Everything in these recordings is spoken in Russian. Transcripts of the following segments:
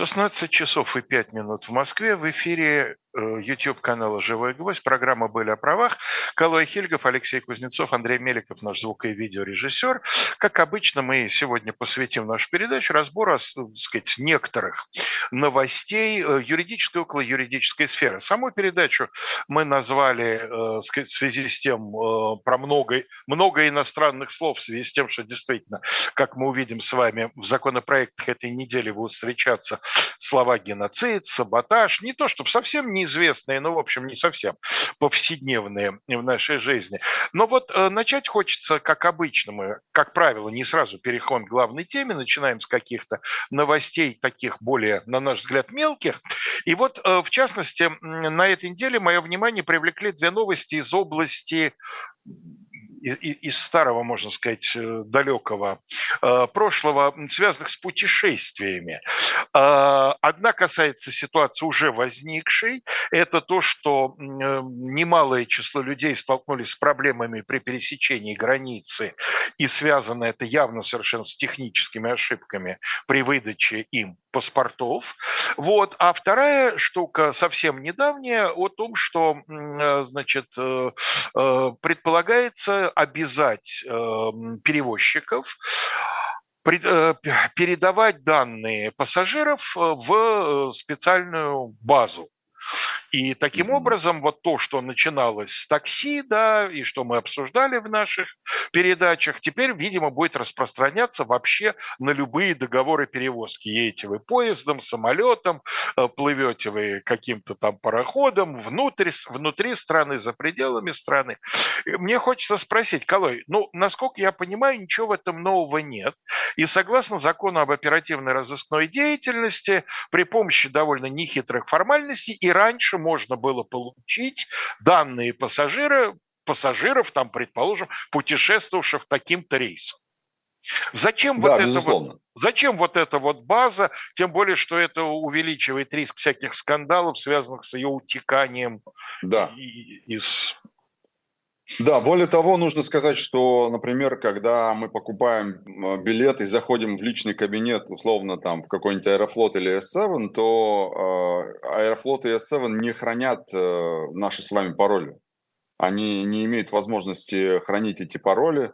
16 часов и 5 минут в Москве. В эфире Э, YouTube канала «Живой гвоздь». Программа «Были о правах». Калой Хильгов, Алексей Кузнецов, Андрей Меликов, наш звук- и видеорежиссер. Как обычно, мы сегодня посвятим нашу передачу разбору, так сказать, некоторых новостей э, юридической, около юридической сферы. Саму передачу мы назвали э, сказать, в связи с тем, про много, много иностранных слов, в связи с тем, что действительно, как мы увидим с вами, в законопроектах этой недели будут встречаться слова геноцид, саботаж. Не то, чтобы совсем не неизвестные, ну, в общем, не совсем повседневные в нашей жизни. Но вот э, начать хочется, как обычно, мы, как правило, не сразу переходим к главной теме, начинаем с каких-то новостей таких более, на наш взгляд, мелких. И вот, э, в частности, на этой неделе мое внимание привлекли две новости из области из старого, можно сказать, э, далекого э, прошлого, связанных с путешествиями. Э, одна касается ситуации уже возникшей. Это то, что немалое число людей столкнулись с проблемами при пересечении границы, и связано это явно совершенно с техническими ошибками при выдаче им паспортов. Вот. А вторая штука совсем недавняя о том, что значит, предполагается обязать эм, перевозчиков э, передавать данные пассажиров э, в э, специальную базу и таким образом вот то, что начиналось с такси, да, и что мы обсуждали в наших передачах, теперь, видимо, будет распространяться вообще на любые договоры перевозки. Едете вы поездом, самолетом, э, плывете вы каким-то там пароходом внутрь, внутри страны, за пределами страны. Мне хочется спросить, Колой, ну, насколько я понимаю, ничего в этом нового нет. И согласно закону об оперативной разыскной деятельности, при помощи довольно нехитрых формальностей и раньше можно было получить данные пассажира, пассажиров, там, предположим, путешествовавших таким-то рейсом. Зачем да, вот это вот, зачем вот эта вот база, тем более, что это увеличивает риск всяких скандалов, связанных с ее утеканием да. из да, более того, нужно сказать, что, например, когда мы покупаем билет и заходим в личный кабинет, условно, там, в какой-нибудь Аэрофлот или S7, то э, Аэрофлот и S7 не хранят э, наши с вами пароли. Они не имеют возможности хранить эти пароли.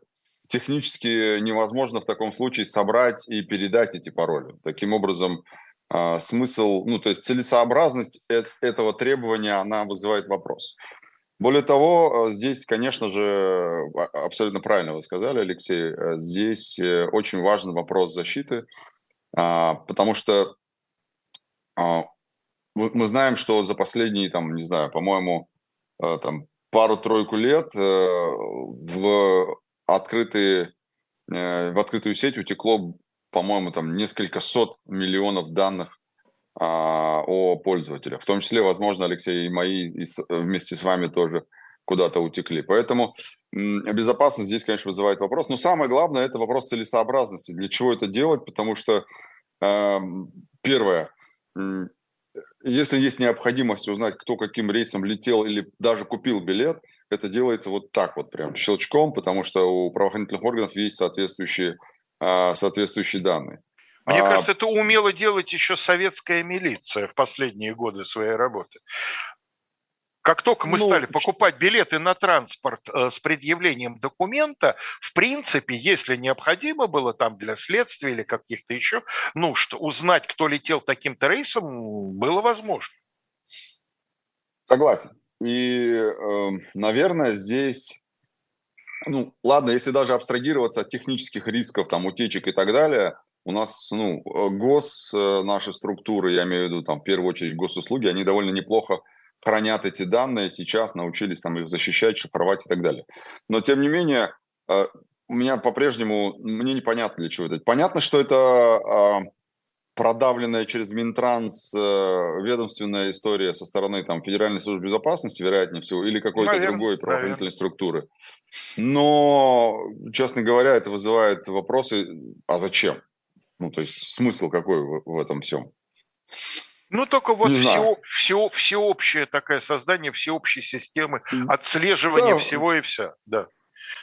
Технически невозможно в таком случае собрать и передать эти пароли. Таким образом, э, смысл, ну, то есть целесообразность э- этого требования, она вызывает вопрос. Более того, э, здесь, конечно же, а, абсолютно правильно вы сказали, Алексей, э, здесь э, очень важный вопрос защиты, а, потому что а, мы знаем, что за последние, там, не знаю, по-моему, там, пару-тройку лет в открытые в открытую сеть утекло, по-моему, там несколько сот миллионов данных о пользователях. В том числе, возможно, Алексей, и мои и с, вместе с вами тоже куда-то утекли. Поэтому безопасность здесь, конечно, вызывает вопрос. Но самое главное – это вопрос целесообразности. Для чего это делать? Потому что, э, первое, если есть необходимость узнать, кто каким рейсом летел или даже купил билет, это делается вот так вот, прям щелчком, потому что у правоохранительных органов есть соответствующие, э, соответствующие данные. Мне а... кажется, это умело делать еще советская милиция в последние годы своей работы. Как только мы ну, стали покупать билеты на транспорт э, с предъявлением документа, в принципе, если необходимо было там для следствия или каких-то еще нужд, узнать, кто летел таким-то рейсом, было возможно. Согласен. И, э, наверное, здесь, ну, ладно, если даже абстрагироваться от технических рисков, там, утечек и так далее, у нас, ну, э, гос, э, наши структуры, я имею в виду, там, в первую очередь, госуслуги, они довольно неплохо хранят эти данные, сейчас научились там их защищать, шифровать и так далее. Но, тем не менее, э, у меня по-прежнему, мне непонятно для чего это. Понятно, что это продавленная через Минтранс ведомственная история со стороны там, Федеральной службы безопасности, вероятнее всего, или какой-то наверное, другой правоохранительной наверное. структуры. Но, честно говоря, это вызывает вопросы, а зачем? Ну, то есть смысл какой в, в этом всем? Ну, только вот все, все, всеобщее такое создание всеобщей системы отслеживания да. всего и вся. Да.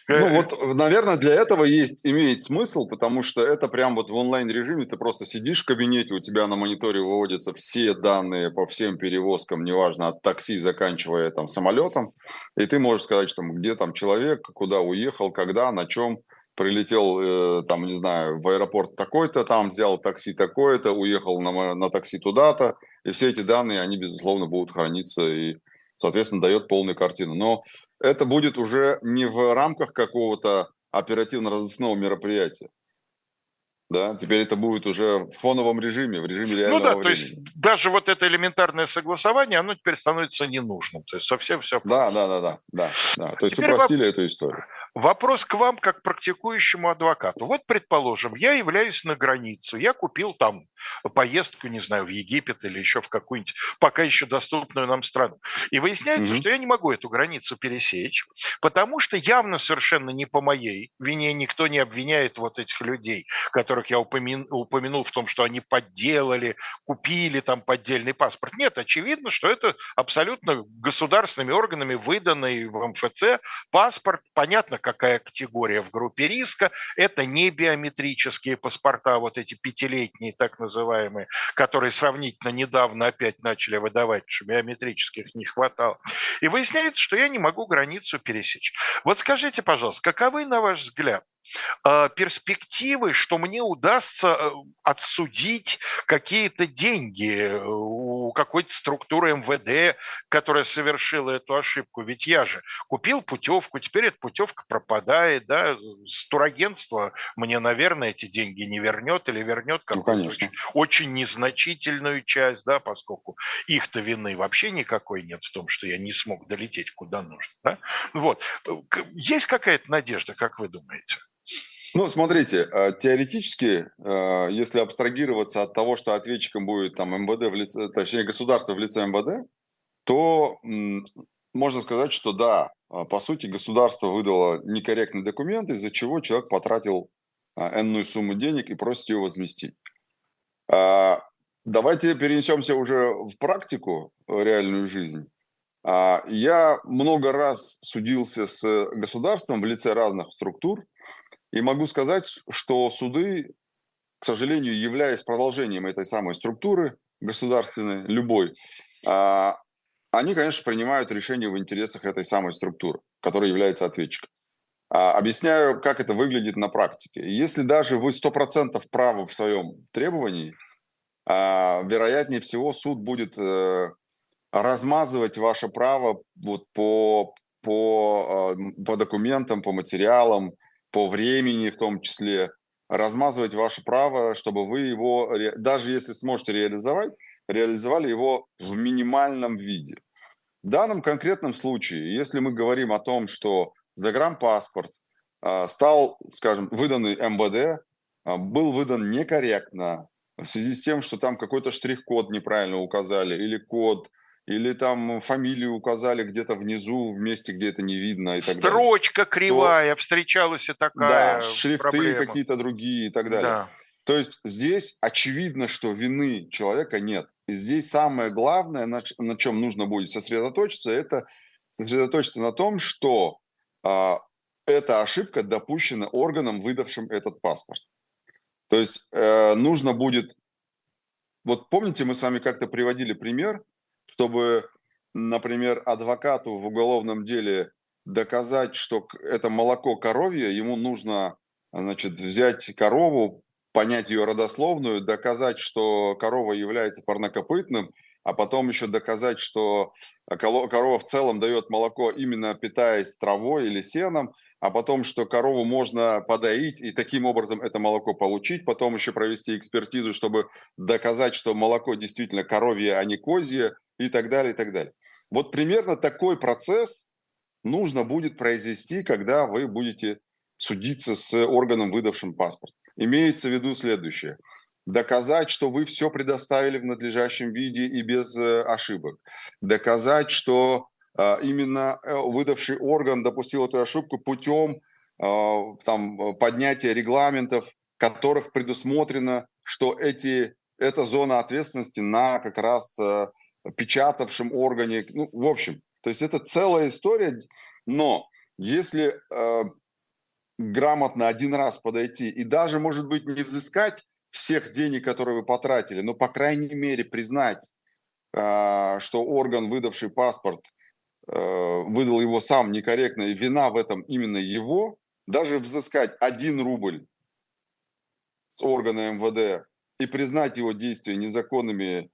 Ну вот, наверное, для этого есть, имеет смысл, потому что это прям вот в онлайн-режиме, ты просто сидишь в кабинете, у тебя на мониторе выводятся все данные по всем перевозкам, неважно, от такси, заканчивая там самолетом, и ты можешь сказать, что где там человек, куда уехал, когда, на чем, прилетел, э, там, не знаю, в аэропорт такой-то, там взял такси такое-то, уехал на, на такси туда-то, и все эти данные, они, безусловно, будут храниться и, соответственно, дает полную картину. Но это будет уже не в рамках какого-то оперативно-розыскного мероприятия. Да, теперь это будет уже в фоновом режиме, в режиме реального Ну да, времени. то есть даже вот это элементарное согласование, оно теперь становится ненужным. То есть совсем все. Да, да, да, да, да, да. То есть теперь упростили воп... эту историю. Вопрос к вам, как практикующему адвокату. Вот, предположим, я являюсь на границу, я купил там поездку, не знаю, в Египет или еще в какую-нибудь пока еще доступную нам страну. И выясняется, mm-hmm. что я не могу эту границу пересечь, потому что явно совершенно не по моей вине никто не обвиняет вот этих людей, которых я упомя... упомянул в том, что они подделали, купили там поддельный паспорт. Нет, очевидно, что это абсолютно государственными органами выданный в МФЦ паспорт, понятно, какая категория в группе риска. Это не биометрические паспорта, вот эти пятилетние так называемые, которые сравнительно недавно опять начали выдавать, что биометрических не хватало. И выясняется, что я не могу границу пересечь. Вот скажите, пожалуйста, каковы, на ваш взгляд, перспективы, что мне удастся э, отсудить какие-то деньги э, у какой-то структуры МВД, которая совершила эту ошибку. Ведь я же купил путевку, теперь эта путевка пропадает, да, с турагентства мне, наверное, эти деньги не вернет или вернет ну, какую-то ну, очень, очень незначительную часть, да, поскольку их-то вины вообще никакой нет в том, что я не смог долететь куда нужно. Да? Вот. Есть какая-то надежда, как вы думаете? Ну, смотрите, э, теоретически, э, если абстрагироваться от того, что ответчиком будет там МВД, в лице, точнее государство в лице МВД, то можно сказать, что да, э, по сути, государство выдало некорректный документ, из-за чего человек потратил энную сумму денег и просит ее возместить. Давайте перенесемся уже в практику, в реальную жизнь. Я много раз судился с государством в лице разных структур, и могу сказать, что суды, к сожалению, являясь продолжением этой самой структуры государственной, любой, а, они, конечно, принимают решения в интересах этой самой структуры, которая является ответчиком. А, объясняю, как это выглядит на практике. Если даже вы 100% правы в своем требовании, а, вероятнее всего суд будет э, размазывать ваше право вот по, по, по документам, по материалам, по времени в том числе, размазывать ваше право, чтобы вы его, даже если сможете реализовать, реализовали его в минимальном виде. В данном конкретном случае, если мы говорим о том, что загранпаспорт э, стал, скажем, выданный МВД, э, был выдан некорректно в связи с тем, что там какой-то штрих-код неправильно указали или код или там фамилию указали где-то внизу, в месте, где это не видно и так Строчка далее. Строчка кривая, то, встречалась и такая Да, шрифты какие-то другие и так далее. Да. То есть здесь очевидно, что вины человека нет. И здесь самое главное, на, на чем нужно будет сосредоточиться, это сосредоточиться на том, что а, эта ошибка допущена органом, выдавшим этот паспорт. То есть э, нужно будет... Вот помните, мы с вами как-то приводили пример, чтобы, например, адвокату в уголовном деле доказать, что это молоко коровье, ему нужно значит, взять корову, понять ее родословную, доказать, что корова является парнокопытным, а потом еще доказать, что корова в целом дает молоко именно питаясь травой или сеном, а потом, что корову можно подоить и таким образом это молоко получить, потом еще провести экспертизу, чтобы доказать, что молоко действительно коровье, а не козье, и так далее, и так далее. Вот примерно такой процесс нужно будет произвести, когда вы будете судиться с органом, выдавшим паспорт. Имеется в виду следующее. Доказать, что вы все предоставили в надлежащем виде и без э, ошибок. Доказать, что именно э, выдавший орган допустил эту ошибку путем там, поднятия регламентов, которых предусмотрено, что эти, эта зона ответственности на как раз печатавшем органе. Ну, в общем, то есть это целая история, но если э, грамотно один раз подойти и даже, может быть, не взыскать всех денег, которые вы потратили, но, по крайней мере, признать, э, что орган, выдавший паспорт, э, выдал его сам некорректно, и вина в этом именно его, даже взыскать один рубль с органа МВД и признать его действия незаконными,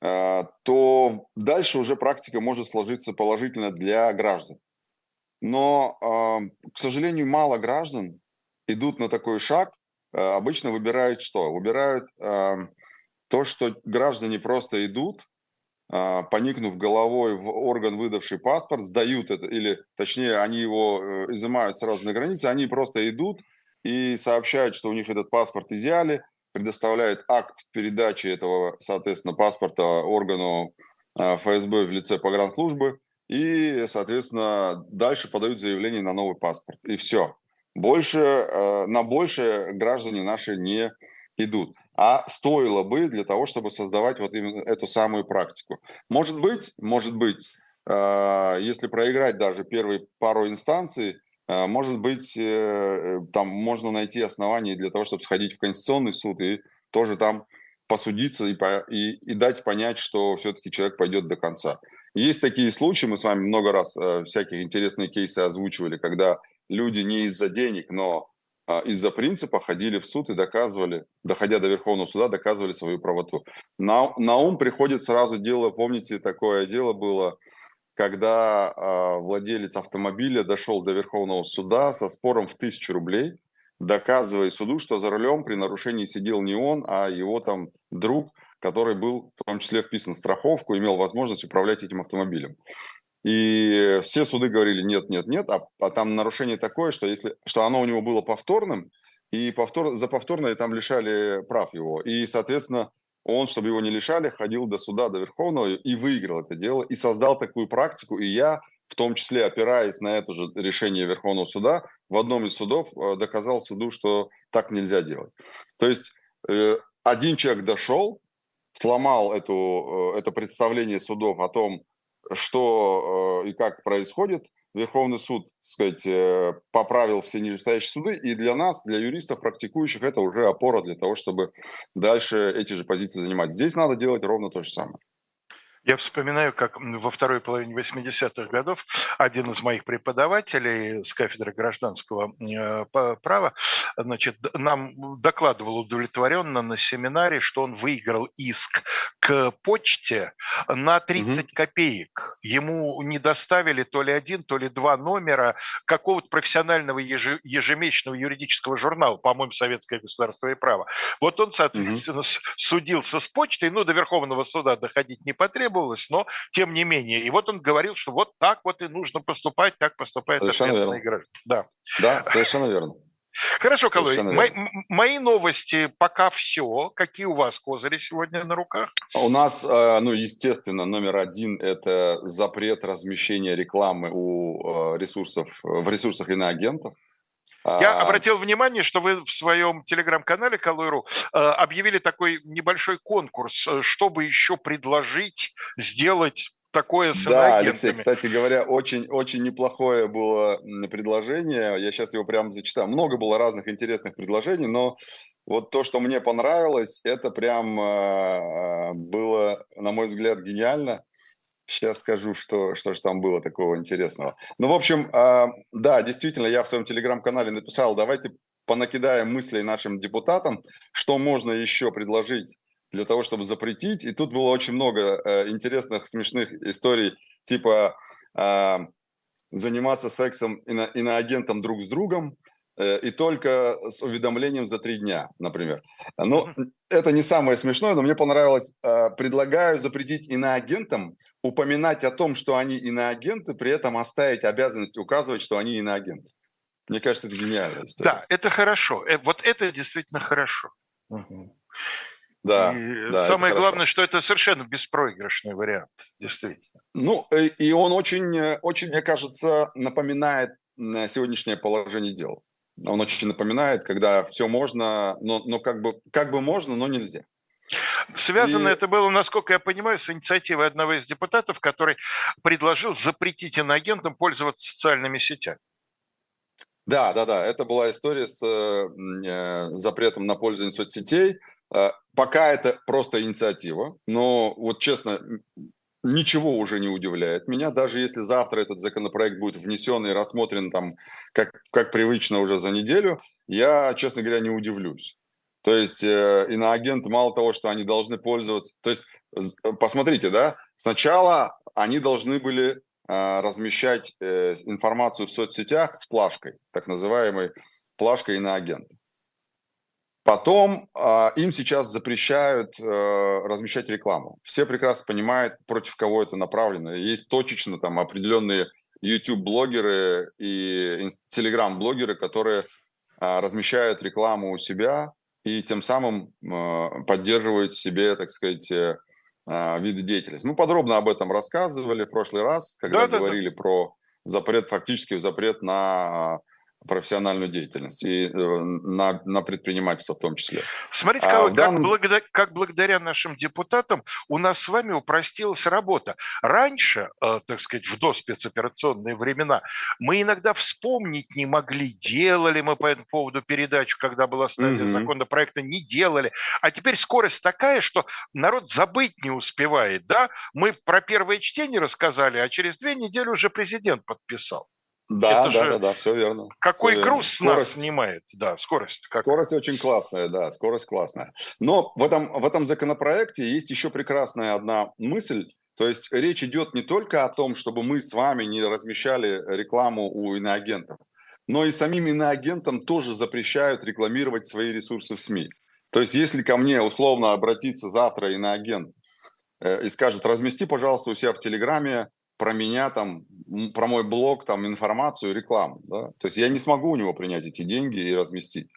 э, то дальше уже практика может сложиться положительно для граждан. Но, к сожалению, мало граждан идут на такой шаг, э, обычно выбирают что? Выбирают то, что граждане просто идут, поникнув головой в орган, выдавший паспорт, сдают это, или точнее, они его э, изымают сразу на границе, они просто идут и сообщают, что у них этот паспорт изъяли, предоставляют акт передачи этого, соответственно, паспорта органу а, ФСБ в лице погранслужбы, и, соответственно, дальше подают заявление на новый паспорт. И все. Больше, э, на больше граждане наши не идут. А стоило бы для того, чтобы создавать вот именно эту самую практику. Может быть, может быть, э, если проиграть даже первые пару инстанций, э, может быть, там можно найти основания для того, чтобы сходить в Конституционный суд и тоже там посудиться и, и, и дать понять, что все-таки человек пойдет до конца. Есть такие случаи, мы с вами много раз э, всякие интересные кейсы озвучивали, когда люди не из-за денег, но э, из-за принципа ходили в суд и доказывали, доходя до Верховного суда, доказывали свою правоту. На, на ум приходит сразу дело, помните, такое дело было, когда э, владелец автомобиля дошел до Верховного суда со спором в тысячу рублей, доказывая суду, что за рулем при нарушении сидел не он, а его там друг – который был в том числе вписан в страховку, имел возможность управлять этим автомобилем. И все суды говорили нет, нет, нет, а, а там нарушение такое, что, если, что оно у него было повторным, и повтор, за повторное там лишали прав его. И, соответственно, он, чтобы его не лишали, ходил до суда, до Верховного и выиграл это дело, и создал такую практику. И я, в том числе опираясь на это же решение Верховного суда, в одном из судов э, доказал суду, что так нельзя делать. То есть э, один человек дошел, сломал эту, э, это представление судов о том, что э, и как происходит. Верховный суд, так сказать, э, поправил все нижестоящие суды, и для нас, для юристов, практикующих, это уже опора для того, чтобы дальше эти же позиции занимать. Здесь надо делать ровно то же самое. Я вспоминаю, как во второй половине 80-х годов один из моих преподавателей с кафедры гражданского э, права значит, нам докладывал удовлетворенно на семинаре, что он выиграл иск к почте на 30 угу. копеек. Ему не доставили то ли один, то ли два номера какого-то профессионального ежемесячного юридического журнала, по-моему, «Советское государство и право». Вот он, соответственно, угу. судился с почтой, ну, до Верховного суда доходить не потребовалось, требовалось, но тем не менее. И вот он говорил, что вот так вот и нужно поступать, как поступает ответственный граждан. Да. да, совершенно верно. Хорошо, Калой, мои, мои новости пока все. Какие у вас козыри сегодня на руках? У нас, э, ну, естественно, номер один – это запрет размещения рекламы у э, ресурсов, в ресурсах иноагентов. Я а... обратил внимание, что вы в своем телеграм-канале Калуйру э, объявили такой небольшой конкурс, э, чтобы еще предложить сделать такое с Да, Алексей, кстати говоря, очень, очень неплохое было предложение. Я сейчас его прямо зачитаю. Много было разных интересных предложений, но вот то, что мне понравилось, это прям э, было, на мой взгляд, гениально. Сейчас скажу, что, что же там было такого интересного. Ну, в общем, э, да, действительно, я в своем телеграм-канале написал, давайте понакидаем мыслей нашим депутатам, что можно еще предложить для того, чтобы запретить. И тут было очень много э, интересных, смешных историй, типа э, заниматься сексом ино, иноагентом друг с другом, и только с уведомлением за три дня, например. Но mm-hmm. это не самое смешное, но мне понравилось. Э, предлагаю запретить иноагентам упоминать о том, что они иноагенты, при этом оставить обязанность указывать, что они иноагенты. Мне кажется, это гениально. Да, это хорошо. Э, вот это действительно хорошо. Угу. Да, и да, самое главное, что это совершенно беспроигрышный вариант, действительно. Ну, и он очень, очень, мне кажется, напоминает сегодняшнее положение дел. Он очень напоминает, когда все можно, но, но как, бы, как бы можно, но нельзя. Связано и... это было, насколько я понимаю, с инициативой одного из депутатов, который предложил запретить иноагентам пользоваться социальными сетями. Да, да, да. Это была история с э, запретом на пользование соцсетей. Э, пока это просто инициатива, но вот честно, ничего уже не удивляет меня, даже если завтра этот законопроект будет внесен и рассмотрен там, как, как привычно уже за неделю, я, честно говоря, не удивлюсь. То есть э, иноагенты мало того, что они должны пользоваться, то есть посмотрите, да, сначала они должны были э, размещать э, информацию в соцсетях с плашкой, так называемой плашкой иноагента. Потом э, им сейчас запрещают э, размещать рекламу. Все прекрасно понимают, против кого это направлено. Есть точечно там определенные YouTube-блогеры и Telegram-блогеры, которые э, размещают рекламу у себя и тем самым э, поддерживают себе, так сказать, э, виды деятельности. Мы подробно об этом рассказывали в прошлый раз, когда да, говорили да, да. про запрет, фактически запрет на профессиональную деятельность и э, на, на предпринимательство в том числе. Смотрите, а как, данном... благодаря, как благодаря нашим депутатам у нас с вами упростилась работа. Раньше, э, так сказать, в доспецоперационные времена, мы иногда вспомнить не могли, делали мы по этому поводу передачу, когда была стадия угу. законопроекта, не делали. А теперь скорость такая, что народ забыть не успевает. Да? Мы про первое чтение рассказали, а через две недели уже президент подписал. Да, Это да, да, да, все верно. Какой все груз с нас снимает, да, скорость. Как... Скорость очень классная, да, скорость классная. Но в этом, в этом законопроекте есть еще прекрасная одна мысль, то есть речь идет не только о том, чтобы мы с вами не размещали рекламу у иноагентов, но и самим иноагентам тоже запрещают рекламировать свои ресурсы в СМИ. То есть если ко мне условно обратиться завтра иноагент э, и скажет, размести, пожалуйста, у себя в Телеграме про меня там, про мой блог там информацию, рекламу, да? То есть я не смогу у него принять эти деньги и разместить,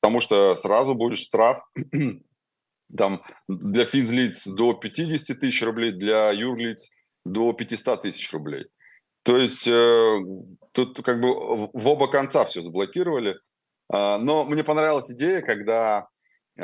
потому что сразу будет штраф там для физлиц до 50 тысяч рублей, для юрлиц до 500 тысяч рублей. То есть э, тут как бы в оба конца все заблокировали. Э, но мне понравилась идея, когда, э,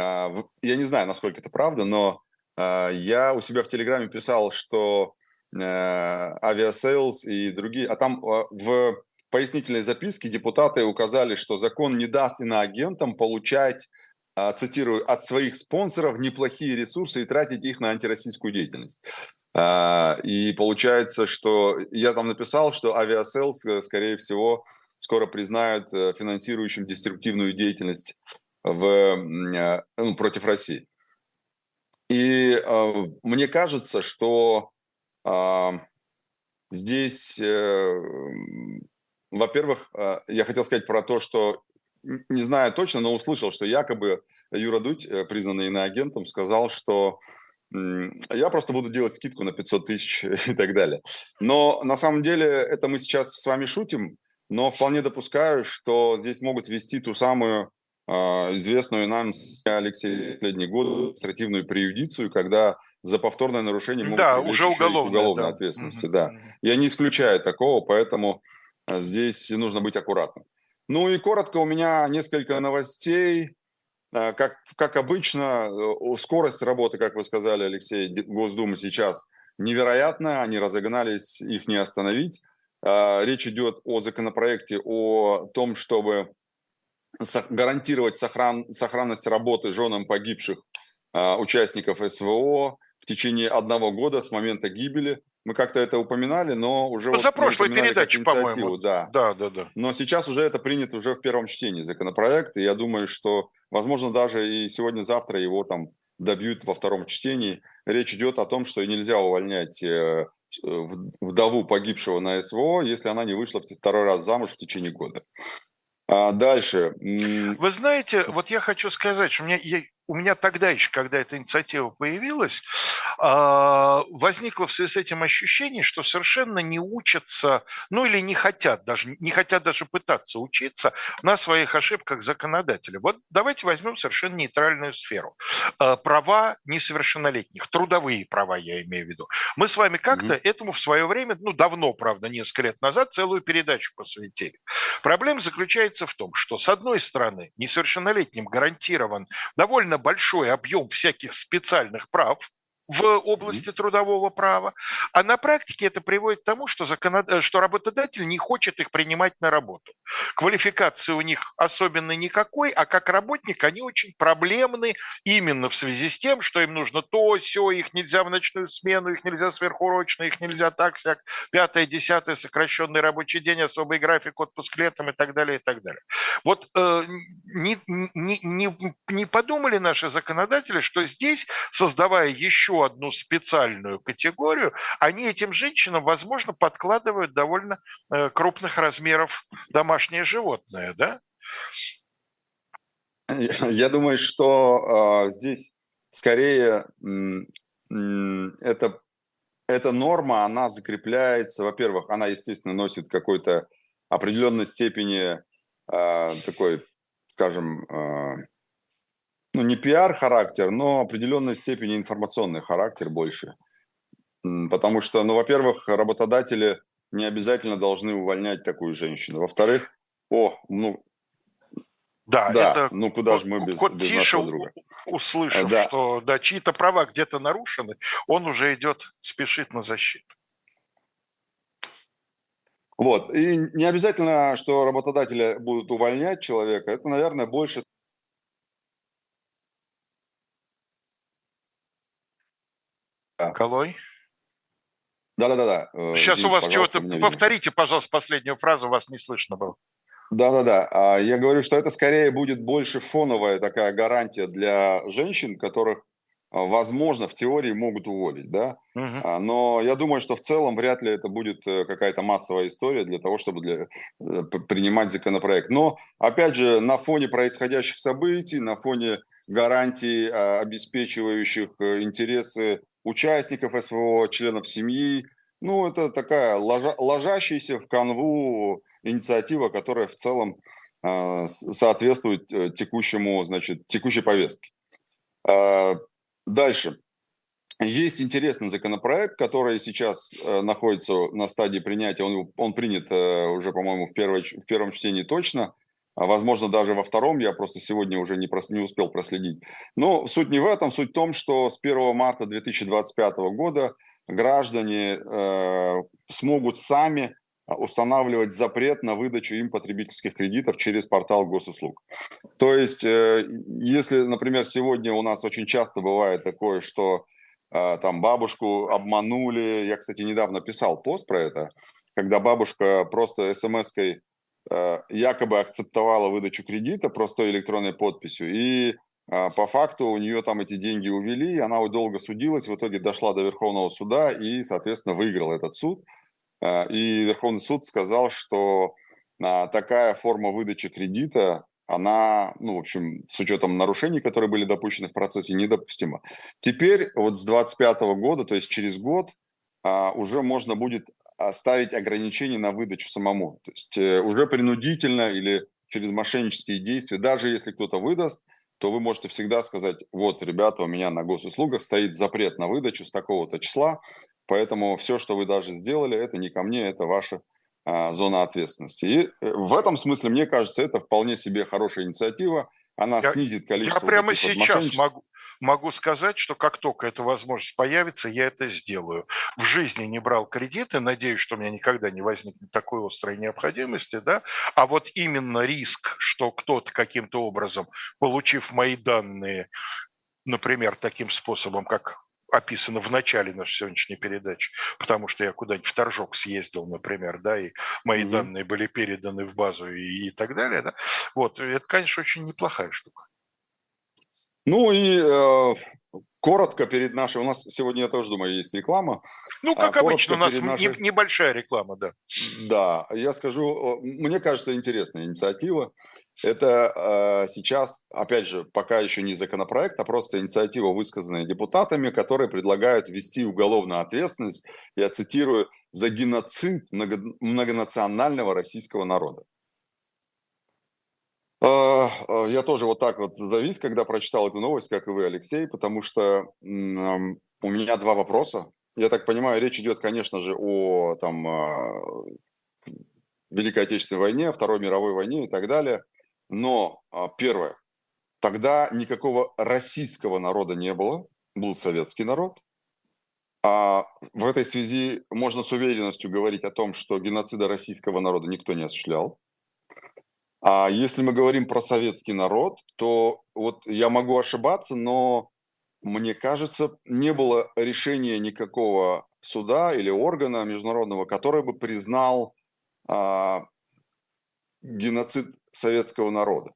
я не знаю, насколько это правда, но э, я у себя в Телеграме писал, что Aviasales и другие. А там э, в пояснительной записке депутаты указали, что закон не даст иноагентам получать, э, цитирую, от своих спонсоров неплохие ресурсы и тратить их на антироссийскую деятельность. И получается, что я там написал, что Aviasales, скорее всего, скоро признают финансирующим деструктивную деятельность в, ну, против России. И мне кажется, что Здесь, э, во-первых, а, я хотел сказать про то, что не знаю точно, но услышал, что якобы Юра Дудь, э, признанный иноагентом, сказал, что я просто буду делать скидку на 500 тысяч и так далее. Но на самом деле это мы сейчас с вами шутим, но вполне допускаю, что здесь могут ввести ту самую э, известную нам Алексей последний год административную преюдицию, когда за повторное нарушение могут да, уже уголовная, уголовной да. ответственности. Да. Я не исключаю такого, поэтому э, здесь нужно быть аккуратным. Ну и коротко у меня несколько новостей. Э, как, как обычно, э, скорость работы, как вы сказали, Алексей, Госдумы сейчас невероятная, они разогнались, их не остановить. Речь идет о законопроекте о том, чтобы гарантировать сохран, сохранность работы женам погибших участников СВО, в течение одного года с момента гибели. Мы как-то это упоминали, но уже... За вот прошлой передаче, по-моему. Да. да, да, да. Но сейчас уже это принято уже в первом чтении законопроект, и я думаю, что, возможно, даже и сегодня-завтра его там добьют во втором чтении. Речь идет о том, что нельзя увольнять э, вдову погибшего на СВО, если она не вышла второй раз замуж в течение года. А дальше. Вы знаете, вот я хочу сказать, что у меня, я, у меня тогда еще, когда эта инициатива появилась, а, возникло в связи с этим ощущение, что совершенно не учатся, ну или не хотят даже, не хотят даже пытаться учиться на своих ошибках законодателя. Вот давайте возьмем совершенно нейтральную сферу. А, права несовершеннолетних, трудовые права я имею в виду. Мы с вами как-то mm-hmm. этому в свое время, ну давно, правда, несколько лет назад, целую передачу посвятили. Проблема заключается в том, что с одной стороны несовершеннолетним гарантирован довольно большой объем всяких специальных прав, в области трудового права, а на практике это приводит к тому, что, законод... Э, что работодатель не хочет их принимать на работу. Квалификации у них особенно никакой, а как работник они очень проблемны именно в связи с тем, что им нужно то, все, их нельзя в ночную смену, их нельзя сверхурочно, их нельзя так, сяк, пятое, десятое, сокращенный рабочий день, особый график, отпуск летом и так далее, и так далее. Вот э, не, не, не, не подумали наши законодатели, что здесь, создавая еще одну специальную категорию, они этим женщинам, возможно, подкладывают довольно э, крупных размеров домашнее животное, да? Я думаю, что э, здесь скорее э, это, эта норма, она закрепляется, во-первых, она, естественно, носит какой-то определенной степени э, такой, скажем, э, ну, не пиар-характер, но определенной степени информационный характер больше. Потому что, ну, во-первых, работодатели не обязательно должны увольнять такую женщину. Во-вторых, о, ну, да, да это ну куда же мы без, кот без Тише нашего друга? услышав, да. что да, чьи-то права где-то нарушены, он уже идет, спешит на защиту. Вот. И не обязательно, что работодатели будут увольнять человека. Это, наверное, больше Колой? Да-да-да. Сейчас Извините, у вас чего-то... Повторите, пожалуйста, последнюю фразу, вас не слышно было. Да-да-да. А я говорю, что это скорее будет больше фоновая такая гарантия для женщин, которых, а, возможно, в теории могут уволить, да. Угу. Но я думаю, что в целом вряд ли это будет э, какая-то массовая история для того, чтобы для, э, принимать законопроект. Но, опять же, на фоне происходящих событий, на фоне гарантий, обеспечивающих э, интересы участников СВО, членов семьи. Ну, это такая ложа, ложащаяся в канву инициатива, которая в целом э, соответствует текущему, значит, текущей повестке. Э, дальше. Есть интересный законопроект, который сейчас э, находится на стадии принятия. Он, он принят э, уже, по-моему, в, первой, в первом чтении точно. А возможно, даже во втором, я просто сегодня уже не, прос, не успел проследить. Но суть не в этом, суть в том, что с 1 марта 2025 года граждане э, смогут сами устанавливать запрет на выдачу им потребительских кредитов через портал госуслуг. То есть, э, если, например, сегодня у нас очень часто бывает такое, что э, там бабушку обманули, я, кстати, недавно писал пост про это, когда бабушка просто смс-кой якобы акцептовала выдачу кредита простой электронной подписью, и э, по факту у нее там эти деньги увели, она долго судилась, в итоге дошла до Верховного суда и, соответственно, выиграла этот суд. Э, и Верховный суд сказал, что такая форма выдачи кредита, она, ну, в общем, с учетом нарушений, которые были допущены в процессе, недопустима. Теперь вот с 2025 года, то есть через год, уже можно будет ставить ограничения на выдачу самому. То есть э, уже принудительно или через мошеннические действия, даже если кто-то выдаст, то вы можете всегда сказать, вот, ребята, у меня на госуслугах стоит запрет на выдачу с такого-то числа, поэтому все, что вы даже сделали, это не ко мне, это ваша а, зона ответственности. И э, в этом смысле, мне кажется, это вполне себе хорошая инициатива, она я, снизит количество... Я прямо сейчас могу, могу сказать, что как только эта возможность появится, я это сделаю. В жизни не брал кредиты, надеюсь, что у меня никогда не возникнет такой острой необходимости, да, а вот именно риск, что кто-то каким-то образом, получив мои данные, например, таким способом, как описано в начале нашей сегодняшней передачи, потому что я куда-нибудь в Торжок съездил, например, да, и мои mm-hmm. данные были переданы в базу и, и так далее, да. Вот, это, конечно, очень неплохая штука. Ну и э, коротко перед нашей, у нас сегодня, я тоже думаю, есть реклама. Ну, как а, обычно, у нас нашей... небольшая реклама, да. Да, я скажу, мне кажется, интересная инициатива. Это э, сейчас, опять же, пока еще не законопроект, а просто инициатива, высказанная депутатами, которые предлагают ввести уголовную ответственность, я цитирую, за геноцид много, многонационального российского народа. А, а, я тоже вот так вот завис, когда прочитал эту новость, как и вы, Алексей, потому что у меня два вопроса. Я так понимаю, речь идет, конечно же, о там, а, Великой Отечественной войне, Второй мировой войне и так далее. Но первое, тогда никакого российского народа не было, был советский народ. А в этой связи можно с уверенностью говорить о том, что геноцида российского народа никто не осуществлял. А если мы говорим про советский народ, то вот я могу ошибаться, но мне кажется, не было решения никакого суда или органа международного, который бы признал а, геноцид советского народа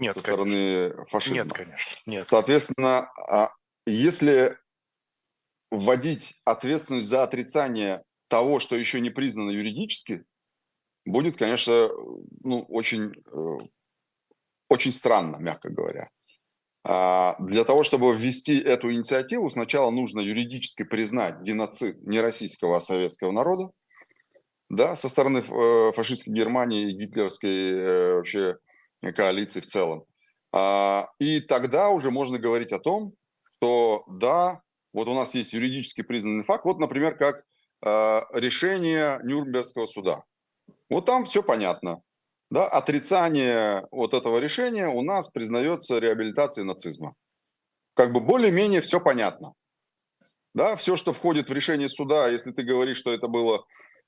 нет, со стороны фашизма. Нет, конечно. Нет. Соответственно, а, если вводить ответственность за отрицание того, что еще не признано юридически, будет, конечно, ну, очень, э, очень странно, мягко говоря. А, для того, чтобы ввести эту инициативу, сначала нужно юридически признать геноцид не российского, а советского народа, да, со стороны э, фашистской Германии и гитлеровской э, вообще коалиции в целом. А, и тогда уже можно говорить о том, что да, вот у нас есть юридически признанный факт, вот, например, как решение Нюрнбергского суда. Вот там все понятно. Да, отрицание вот этого решения у нас признается реабилитацией нацизма. Как бы более-менее все понятно. Да, все, что входит в решение суда, если ты говоришь, что это было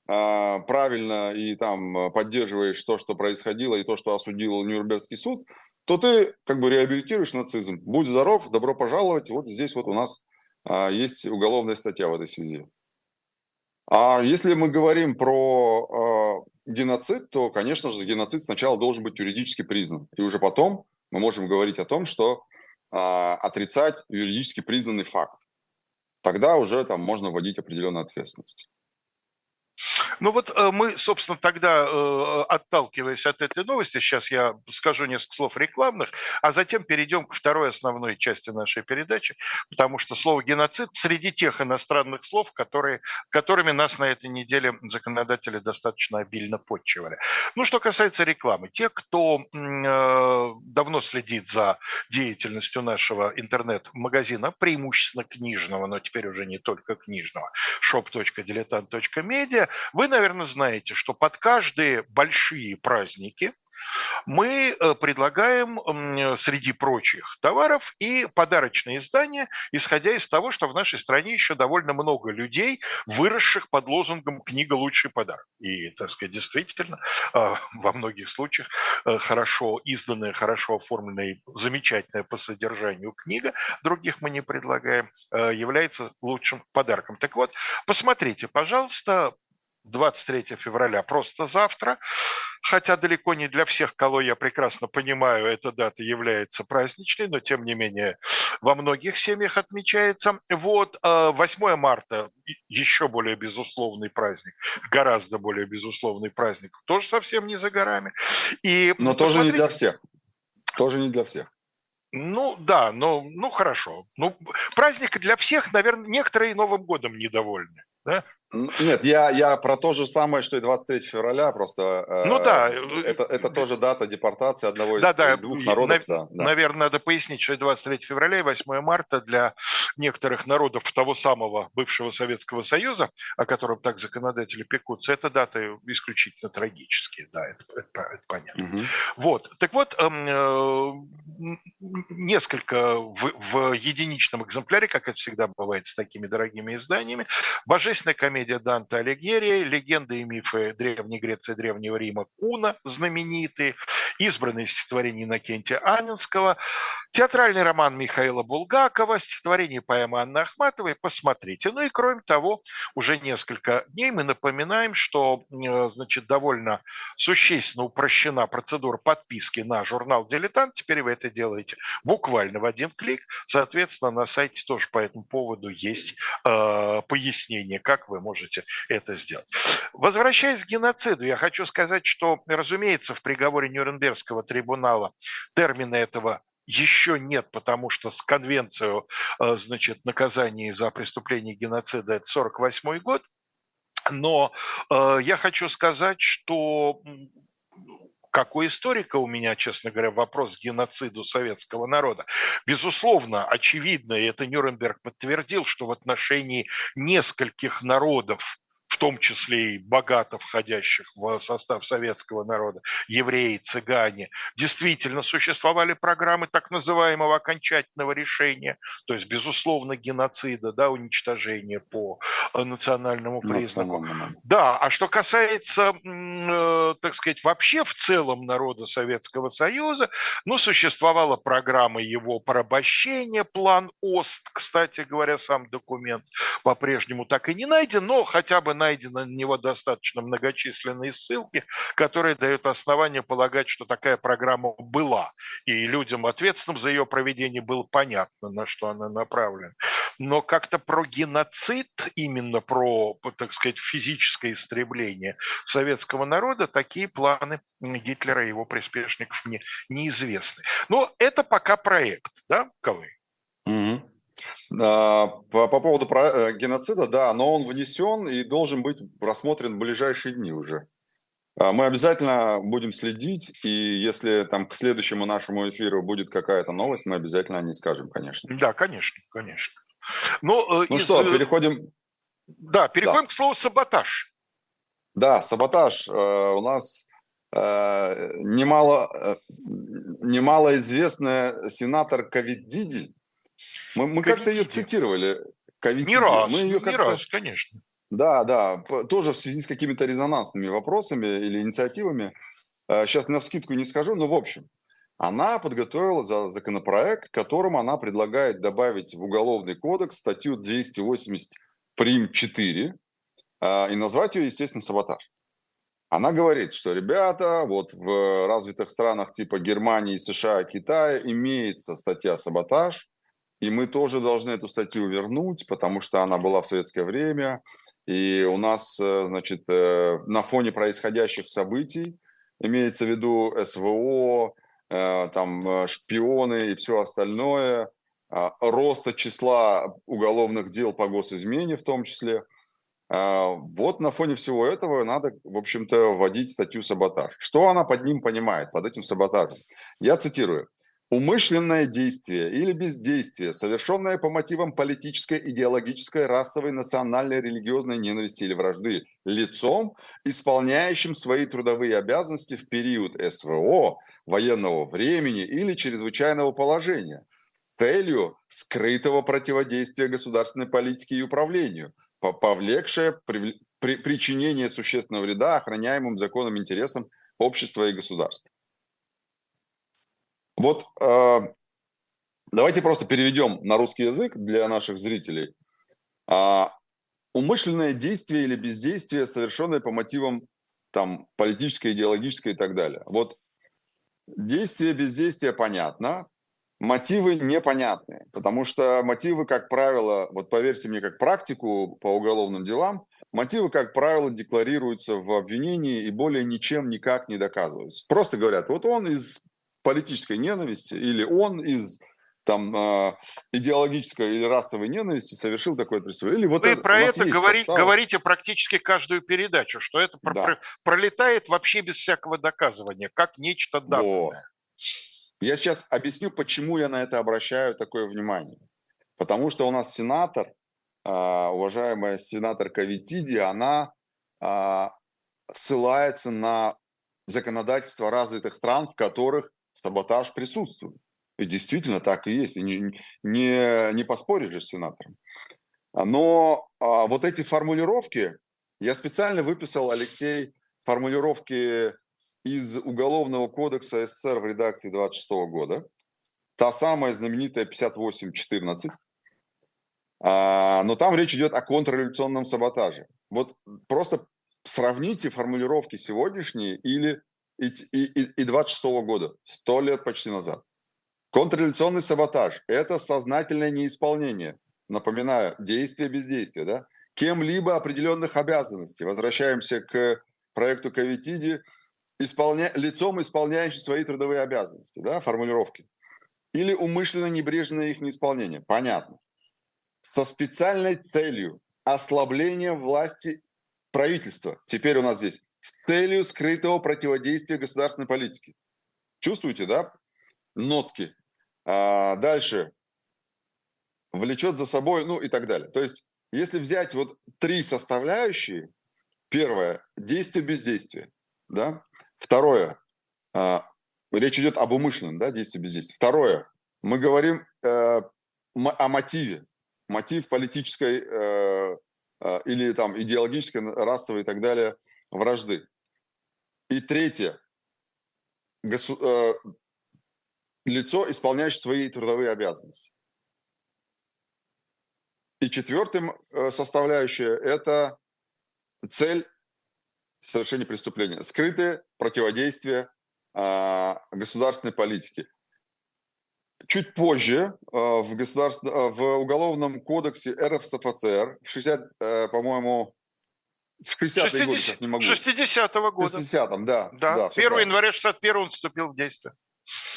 э, правильно и там поддерживаешь то, что происходило и то, что осудил Нюрнбергский суд, то ты как бы реабилитируешь нацизм. Будь здоров, добро пожаловать. Вот здесь вот у нас э, есть уголовная статья в этой связи. А если мы говорим про э, геноцид, то, конечно же, геноцид сначала должен быть юридически признан. И уже потом мы можем говорить о том, что э, отрицать юридически признанный факт. Тогда уже там можно вводить определенную ответственность. Ну вот э, мы, собственно, тогда, э, отталкиваясь от этой новости, сейчас я скажу несколько слов рекламных, а затем перейдем к второй основной части нашей передачи, потому что слово «геноцид» среди тех иностранных слов, которые, которыми нас на этой неделе законодатели достаточно обильно подчивали. Ну, что касается рекламы, те, кто э, давно следит за деятельностью нашего интернет-магазина, преимущественно книжного, но теперь уже не только книжного, shop.diletant.media, вы, наверное, знаете, что под каждые большие праздники мы э, предлагаем среди прочих товаров и подарочные издания, исходя из того, что в нашей стране еще довольно много людей, выросших под лозунгом «книга – лучший подарок». И, так сказать, действительно, э, во многих случаях э, хорошо изданная, хорошо оформленная, замечательная по содержанию книга, других мы не предлагаем, является лучшим подарком. Так вот, посмотрите, пожалуйста, 23 февраля, просто завтра. Хотя далеко не для всех, кого я прекрасно понимаю, эта дата является праздничной, но тем не менее во многих семьях отмечается. Вот 8 э, марта еще более безусловный праздник, гораздо более безусловный праздник, тоже совсем не за горами. И но посмотрите... тоже не для всех. Тоже не для всех. Ну да, ну, ну хорошо. Ну, праздник для всех, наверное, некоторые Новым годом недовольны. Да? Нет, я, я про то же самое, что и 23 февраля, просто э, ну, да. это, это тоже дата депортации одного да, из да, двух народов. На, да, да. Наверное, надо пояснить, что 23 февраля и 8 марта для некоторых народов того самого бывшего Советского Союза, о котором так законодатели пекутся, это даты исключительно трагические, да, это, это, это понятно. Угу. Вот, так вот, эм, э, несколько в, в единичном экземпляре, как это всегда бывает с такими дорогими изданиями, божественная комедия комедия Данте Алигьери, легенды и мифы Древней Греции, Древнего Рима Куна, знаменитые, избранные стихотворения Иннокентия Анинского, театральный роман Михаила Булгакова, стихотворение поэмы Анны Ахматовой. Посмотрите. Ну и кроме того, уже несколько дней мы напоминаем, что э, значит, довольно существенно упрощена процедура подписки на журнал «Дилетант». Теперь вы это делаете буквально в один клик. Соответственно, на сайте тоже по этому поводу есть э, пояснение, как вы можете это сделать. Возвращаясь к геноциду, я хочу сказать, что, разумеется, в приговоре Нюрнбергского трибунала термина этого еще нет, потому что с конвенцию, э, значит, наказаний за преступление геноцида это 48 год. Но э, я хочу сказать, что как у историка у меня, честно говоря, вопрос к геноциду советского народа. Безусловно, очевидно, и это Нюрнберг подтвердил, что в отношении нескольких народов в том числе и богато входящих в состав советского народа, евреи, цыгане, действительно существовали программы так называемого окончательного решения, то есть, безусловно, геноцида, да, уничтожения по э, национальному признаку. Да, а что касается, э, так сказать, вообще в целом народа Советского Союза, ну, существовала программа его порабощения, план ОСТ, кстати говоря, сам документ по-прежнему так и не найден, но хотя бы найдены на него достаточно многочисленные ссылки, которые дают основание полагать, что такая программа была, и людям, ответственным за ее проведение, было понятно, на что она направлена. Но как-то про геноцид, именно про, так сказать, физическое истребление советского народа, такие планы Гитлера и его приспешников мне неизвестны. Но это пока проект, да, Калы? Угу. По, по поводу про, э, геноцида, да, но он внесен и должен быть рассмотрен в ближайшие дни уже. А, мы обязательно будем следить, и если там к следующему нашему эфиру будет какая-то новость, мы обязательно о ней скажем, конечно. Да, конечно, конечно. Но, ну, э, ну из... что, переходим... Да, переходим да. к слову саботаж. Да, саботаж. У нас немало, немало известная сенатор Ковидиди, мы, мы как-то ее цитировали. Ковидиди. Не раз, мы ее не раз, конечно. Да, да, тоже в связи с какими-то резонансными вопросами или инициативами. Сейчас на вскидку не скажу, но в общем, она подготовила за законопроект, которым она предлагает добавить в Уголовный кодекс статью 280 прим 4 и назвать ее, естественно, саботаж. Она говорит, что, ребята, вот в развитых странах типа Германии, США, Китая имеется статья саботаж, и мы тоже должны эту статью вернуть, потому что она была в советское время, и у нас, э, значит, э, на фоне происходящих событий, имеется в виду СВО, э, там шпионы и все остальное, роста числа уголовных дел по госизмене в том числе. Вот на фоне всего этого надо, в общем-то, вводить статью саботаж. Что она под ним понимает, под этим саботажем? Я цитирую. Умышленное действие или бездействие, совершенное по мотивам политической, идеологической, расовой, национальной, религиозной ненависти или вражды лицом, исполняющим свои трудовые обязанности в период СВО, военного времени или чрезвычайного положения с целью скрытого противодействия государственной политике и управлению, повлекшее при, при, причинение существенного вреда охраняемым законом интересам общества и государства. Вот э, давайте просто переведем на русский язык для наших зрителей. Э, умышленное действие или бездействие, совершенное по мотивам там, политическое, идеологическое и так далее. Вот действие, бездействие понятно, мотивы непонятны, потому что мотивы, как правило, вот поверьте мне, как практику по уголовным делам, мотивы, как правило, декларируются в обвинении и более ничем никак не доказываются. Просто говорят, вот он из политической ненависти, или он из там э, идеологической или расовой ненависти совершил такое преступление. Или вот Вы это, про это говори, состав... говорите практически каждую передачу, что это да. про, пролетает вообще без всякого доказывания, как нечто данное. Я сейчас объясню, почему я на это обращаю такое внимание. Потому что у нас сенатор, э, уважаемая сенаторка Витиди, она э, ссылается на законодательство развитых стран, в которых саботаж присутствует. И действительно так и есть. И не, не, не поспоришь же с сенатором. Но а, вот эти формулировки, я специально выписал, Алексей, формулировки из Уголовного кодекса СССР в редакции 26 года. Та самая знаменитая 58.14. А, но там речь идет о контрреволюционном саботаже. Вот просто сравните формулировки сегодняшние или и, и, и 26 -го года, сто лет почти назад. Контрреволюционный саботаж – это сознательное неисполнение, напоминаю, действие бездействия, да, кем-либо определенных обязанностей. Возвращаемся к проекту Кавитиди, исполня... лицом, исполняющим свои трудовые обязанности, да, формулировки. Или умышленно небрежное их неисполнение. Понятно. Со специальной целью ослабления власти правительства. Теперь у нас здесь с целью скрытого противодействия государственной политике. Чувствуете, да? Нотки. А дальше. Влечет за собой, ну и так далее. То есть, если взять вот три составляющие, Первое. Действие бездействие. Да? Второе. А, речь идет об умышленном да, действии бездействия. Второе. Мы говорим э, о мотиве. Мотив политической э, э, или там идеологической, расовой и так далее вражды. И третье. Госу, э, лицо, исполняющее свои трудовые обязанности. И четвертым э, составляющая – это цель совершения преступления. Скрытое противодействие а, государственной политике. Чуть позже а, в, государстве, а, в Уголовном кодексе РФСФСР, 60, по-моему, в 60-е годы, сейчас не могу. 60-го года. В 60-м, да. Да, да 1 января 61 он вступил в действие.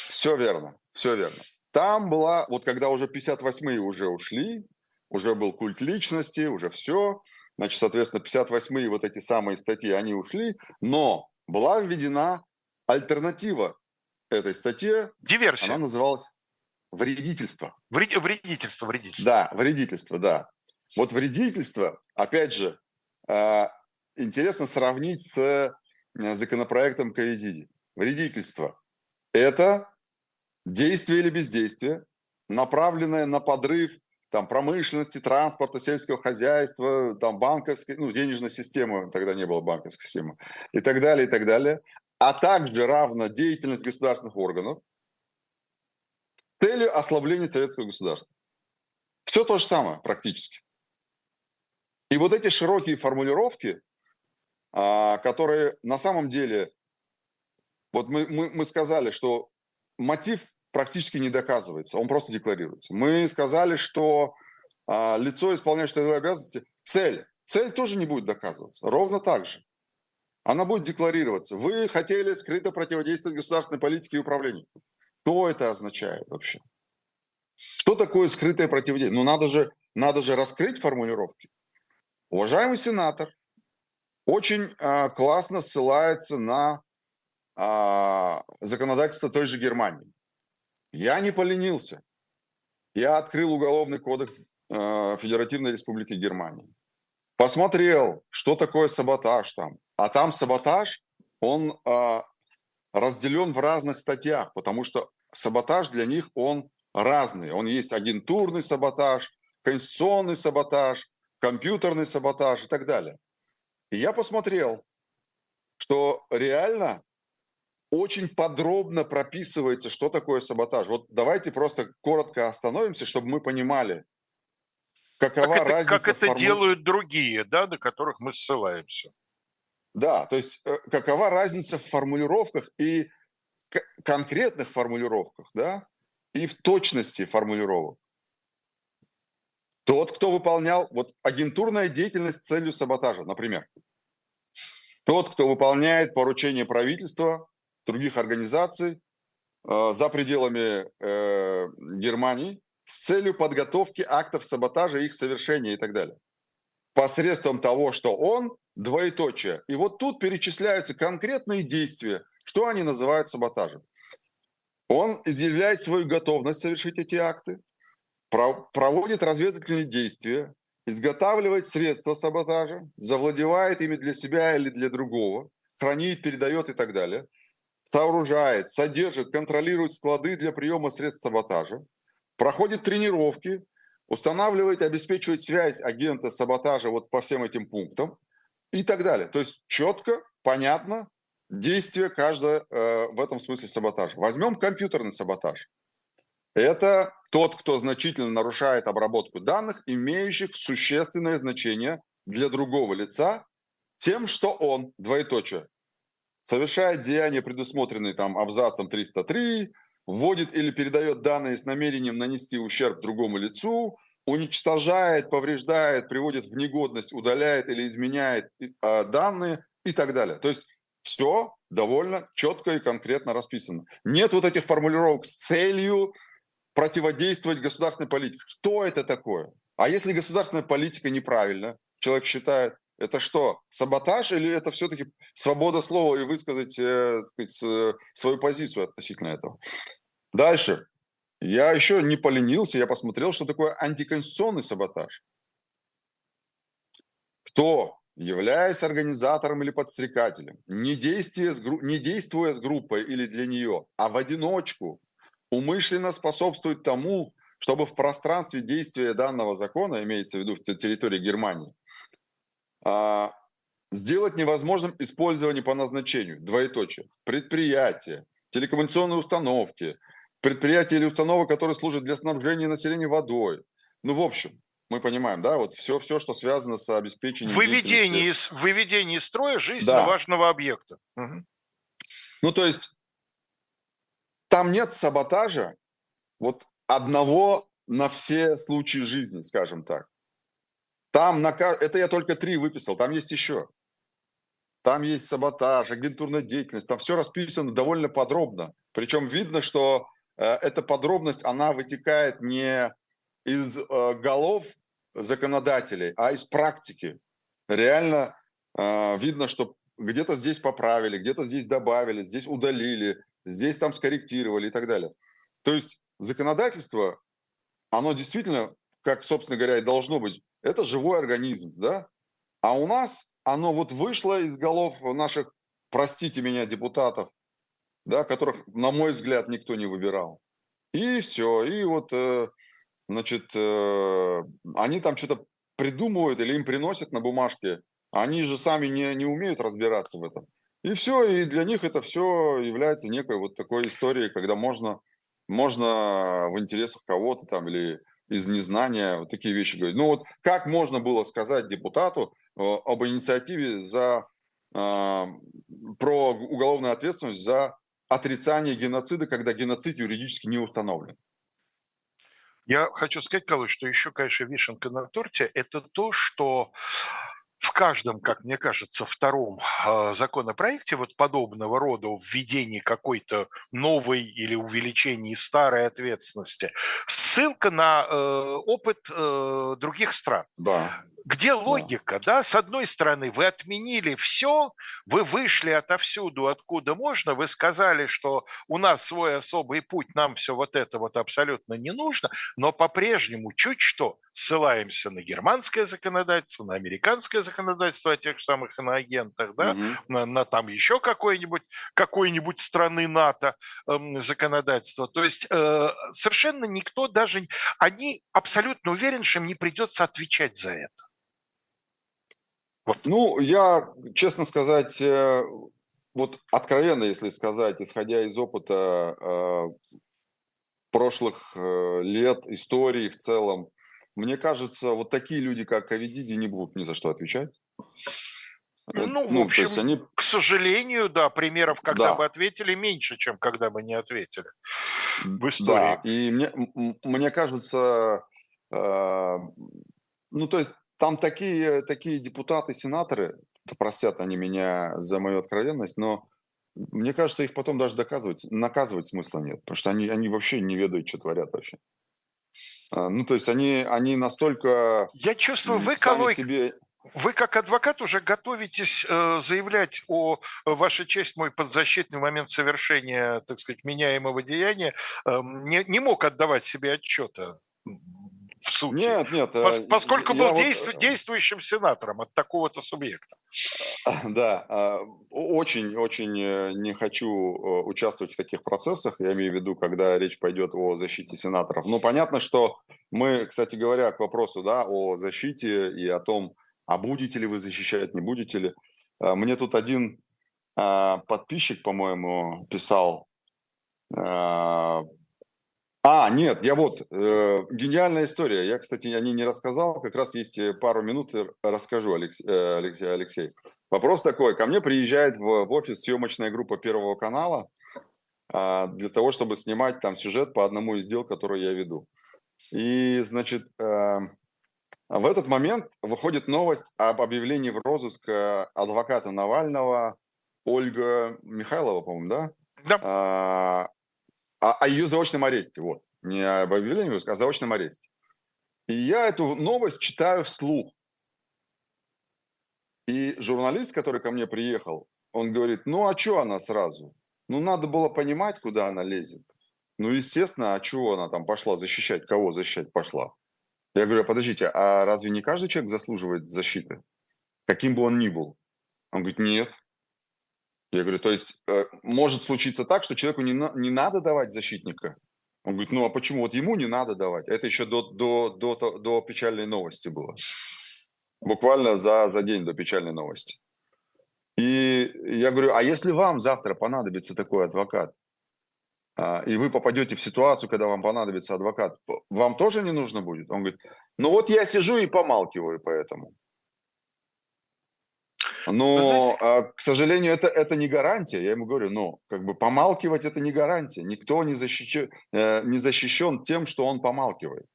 Все верно, все верно. Там была, вот когда уже 58-е уже ушли, уже был культ личности, уже все, Значит, соответственно, 58-е вот эти самые статьи, они ушли, но была введена альтернатива этой статье. Диверсия. Она называлась вредительство. Вред, вредительство, вредительство. Да, вредительство, да. Вот вредительство, опять же, интересно сравнить с э, законопроектом Ковидиди. Вредительство – это действие или бездействие, направленное на подрыв там, промышленности, транспорта, сельского хозяйства, там, банковской, ну, денежной системы, тогда не было банковской системы, и так далее, и так далее, а также равна деятельность государственных органов с целью ослабления советского государства. Все то же самое практически. И вот эти широкие формулировки, а, которые на самом деле, вот мы, мы, мы сказали, что мотив практически не доказывается, он просто декларируется. Мы сказали, что а, лицо, исполняющее трудовые обязанности, цель. Цель тоже не будет доказываться, ровно так же. Она будет декларироваться. Вы хотели скрыто противодействовать государственной политике и управлению. Что это означает вообще? Что такое скрытое противодействие? Ну, надо же, надо же раскрыть формулировки. Уважаемый сенатор очень а, классно ссылается на а, законодательство той же Германии. Я не поленился. Я открыл уголовный кодекс э, Федеративной Республики Германии. Посмотрел, что такое саботаж там. А там саботаж, он э, разделен в разных статьях, потому что саботаж для них, он разный. Он есть агентурный саботаж, конституционный саботаж, компьютерный саботаж и так далее. И я посмотрел, что реально очень подробно прописывается, что такое саботаж. Вот давайте просто коротко остановимся, чтобы мы понимали, какова как это, разница. Как это форму... делают другие, да, на которых мы ссылаемся. Да, то есть э, какова разница в формулировках и конкретных формулировках, да, и в точности формулировок. Тот, кто выполнял вот агентурная деятельность с целью саботажа, например. Тот, кто выполняет поручение правительства других организаций э, за пределами э, Германии с целью подготовки актов саботажа, их совершения и так далее. Посредством того, что он двоеточие. И вот тут перечисляются конкретные действия, что они называют саботажем. Он изъявляет свою готовность совершить эти акты, проводит разведывательные действия, изготавливает средства саботажа, завладевает ими для себя или для другого, хранит, передает и так далее сооружает, содержит, контролирует склады для приема средств саботажа, проходит тренировки, устанавливает, обеспечивает связь агента саботажа вот по всем этим пунктам и так далее. То есть четко, понятно действие каждого э, в этом смысле саботажа. Возьмем компьютерный саботаж. Это тот, кто значительно нарушает обработку данных, имеющих существенное значение для другого лица, тем, что он, двоеточие, совершает деяния, предусмотренные там абзацем 303, вводит или передает данные с намерением нанести ущерб другому лицу, уничтожает, повреждает, приводит в негодность, удаляет или изменяет а, данные и так далее. То есть все довольно четко и конкретно расписано. Нет вот этих формулировок с целью противодействовать государственной политике. Что это такое? А если государственная политика неправильна, человек считает, это что, саботаж или это все-таки свобода слова и высказать э, сказать, э, свою позицию относительно этого? Дальше. Я еще не поленился, я посмотрел, что такое антиконституционный саботаж. Кто являясь организатором или подстрекателем, не, с, не действуя с группой или для нее, а в одиночку, умышленно способствует тому, чтобы в пространстве действия данного закона, имеется в виду в территории Германии, а, сделать невозможным использование по назначению, двоеточие, предприятия, телекоммуникационные установки, предприятия или установок, которые служат для снабжения населения водой. Ну, в общем, мы понимаем, да, вот все, все, что связано с обеспечением... Выведение, из, выведение из строя жизненно да. важного объекта. Угу. Ну, то есть там нет саботажа вот одного на все случаи жизни, скажем так. Там на, это я только три выписал, там есть еще. Там есть саботаж, агентурная деятельность, там все расписано довольно подробно. Причем видно, что э, эта подробность, она вытекает не из э, голов законодателей, а из практики. Реально э, видно, что где-то здесь поправили, где-то здесь добавили, здесь удалили, здесь там скорректировали и так далее. То есть законодательство, оно действительно, как, собственно говоря, и должно быть, это живой организм, да? А у нас оно вот вышло из голов наших, простите меня, депутатов, да, которых, на мой взгляд, никто не выбирал. И все, и вот э, значит, э, они там что-то придумывают или им приносят на бумажке, они же сами не, не умеют разбираться в этом. И все, и для них это все является некой вот такой историей, когда можно, можно в интересах кого-то там или из незнания вот такие вещи говорить. Ну вот как можно было сказать депутату э, об инициативе за, э, про уголовную ответственность за отрицание геноцида, когда геноцид юридически не установлен? Я хочу сказать, Калыч, что еще, конечно, вишенка на торте – это то, что в каждом, как мне кажется, втором э, законопроекте вот подобного рода введении какой-то новой или увеличении старой ответственности ссылка на э, опыт э, других стран. Да. Где логика, да. да? С одной стороны, вы отменили все, вы вышли отовсюду, откуда можно, вы сказали, что у нас свой особый путь, нам все вот это вот абсолютно не нужно, но по-прежнему чуть что ссылаемся на германское законодательство, на американское законодательство о тех самых иноагентах, да, угу. на, на там еще какой-нибудь какой-нибудь страны НАТО э, законодательство. То есть э, совершенно никто даже, они абсолютно уверены, что им не придется отвечать за это. Ну, я, честно сказать, э, вот откровенно, если сказать, исходя из опыта э, прошлых э, лет, истории в целом, мне кажется, вот такие люди, как Ковидиди, не будут ни за что отвечать. Ну, ну, в общем, они... к сожалению, да, примеров, когда да. бы ответили, меньше, чем когда бы не ответили в истории. Да, и мне, мне кажется, э, ну, то есть там такие, такие депутаты, сенаторы, простят они меня за мою откровенность, но мне кажется, их потом даже доказывать, наказывать смысла нет, потому что они, они вообще не ведают, что творят вообще. А, ну, то есть они, они настолько... Я чувствую, вы, Колой, себе... вы как адвокат уже готовитесь э, заявлять о вашей честь, мой подзащитный момент совершения, так сказать, меняемого деяния, э, не, не мог отдавать себе отчета в сути. Нет, нет. Пос, э, поскольку был вот... действу, действующим сенатором от такого-то субъекта. Да, очень-очень э, не хочу э, участвовать в таких процессах, я имею в виду, когда речь пойдет о защите сенаторов. Но понятно, что мы, кстати говоря, к вопросу да, о защите и о том, а будете ли вы защищать, не будете ли. Мне тут один подписчик, по-моему, писал а, нет, я вот, э, гениальная история. Я, кстати, о ней не рассказал, как раз есть э, пару минут, расскажу, Алекс, э, Алексей, Алексей. Вопрос такой, ко мне приезжает в, в офис съемочная группа Первого канала э, для того, чтобы снимать там сюжет по одному из дел, которые я веду. И, значит, э, в этот момент выходит новость об объявлении в розыск адвоката Навального Ольга Михайлова, по-моему, да? Да. А, о, о ее заочном аресте, вот, не об объявлении, а о заочном аресте. И я эту новость читаю вслух. И журналист, который ко мне приехал, он говорит, ну а что она сразу? Ну надо было понимать, куда она лезет. Ну естественно, а чего она там пошла защищать? Кого защищать пошла? Я говорю, подождите, а разве не каждый человек заслуживает защиты? каким бы он ни был. Он говорит, нет. Я говорю, то есть э, может случиться так, что человеку не, на, не надо давать защитника. Он говорит, ну а почему? Вот ему не надо давать. Это еще до, до, до, до, печальной новости было. Буквально за, за день до печальной новости. И я говорю, а если вам завтра понадобится такой адвокат, а, и вы попадете в ситуацию, когда вам понадобится адвокат, вам тоже не нужно будет? Он говорит, ну вот я сижу и помалкиваю поэтому. Но, а, к сожалению, это, это не гарантия. Я ему говорю, ну, как бы помалкивать это не гарантия. Никто не защищен, э, не защищен тем, что он помалкивает.